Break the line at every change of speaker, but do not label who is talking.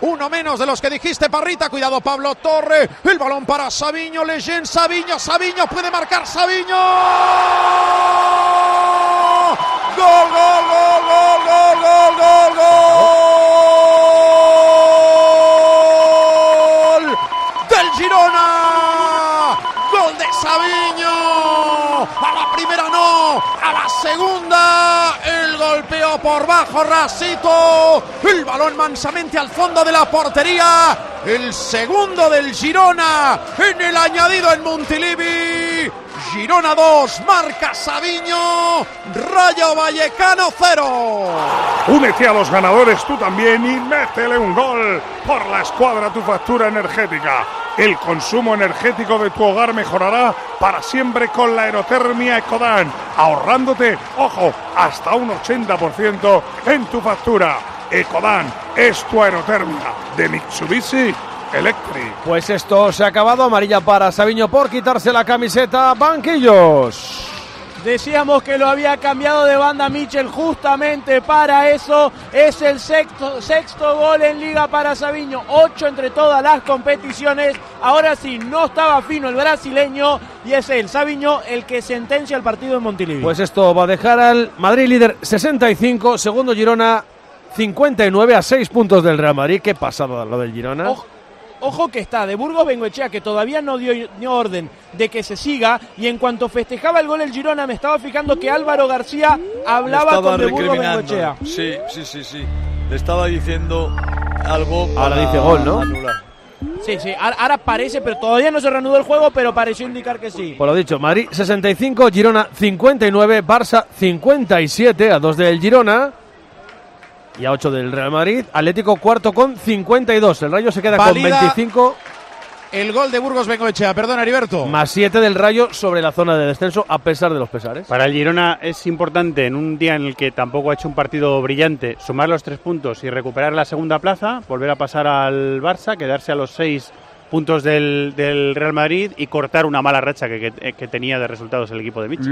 Uno menos de los que dijiste, Parrita. Cuidado, Pablo Torre. El balón para Sabiño. Leyen Sabiño. Sabiño puede marcar Sabiño. Gol, gol, gol, gol, gol, gol, gol, gol. Del Girona. Gol de Sabiño. A la primera no. A la segunda. El golpeo por bajo Rasito. El balón mansamente al fondo de la portería. El segundo del Girona. En el añadido en Montilivi. Girona 2, marca Sabiño, Rayo Vallecano 0.
Únete a los ganadores tú también y métele un gol por la escuadra tu factura energética. El consumo energético de tu hogar mejorará para siempre con la aerotermia Ecodan, ahorrándote, ojo, hasta un 80% en tu factura. Ecodan es tu aerotermia de Mitsubishi Electric.
Pues esto se ha acabado. Amarilla para Sabiño por quitarse la camiseta. Banquillos.
Decíamos que lo había cambiado de banda Michel justamente para eso. Es el sexto, sexto gol en liga para Sabiño. Ocho entre todas las competiciones. Ahora sí, no estaba fino el brasileño. Y es él, Sabiño, el que sentencia el partido en Montilivi.
Pues esto va a dejar al Madrid líder 65. Segundo Girona 59 a 6 puntos del Real Madrid. ¿Qué pasado lo del Girona?
Ojo que está de Burgos Bengoechea, que todavía no dio, orden de que se siga. Y en cuanto festejaba el gol el Girona, me estaba fijando que Álvaro García hablaba con de Burgos Bengoechea.
Sí, sí, sí, sí. Le estaba diciendo algo.
Ahora dice gol, ¿no?
Anular.
Sí, sí, ahora parece, pero todavía no se reanudó el juego, pero pareció indicar que sí.
Por lo dicho, Madrid 65, Girona 59, Barça 57 a 2 del Girona y a 8 del Real Madrid. Atlético cuarto con 52. El Rayo se queda
Valida
con 25.
El gol de Burgos Bengoechea, perdón, Heriberto.
Más 7 del Rayo sobre la zona de descenso, a pesar de los pesares.
Para el Girona es importante, en un día en el que tampoco ha hecho un partido brillante, sumar los tres puntos y recuperar la segunda plaza, volver a pasar al Barça, quedarse a los seis puntos del, del Real Madrid y cortar una mala racha que, que, que tenía de resultados el equipo de Mitchell.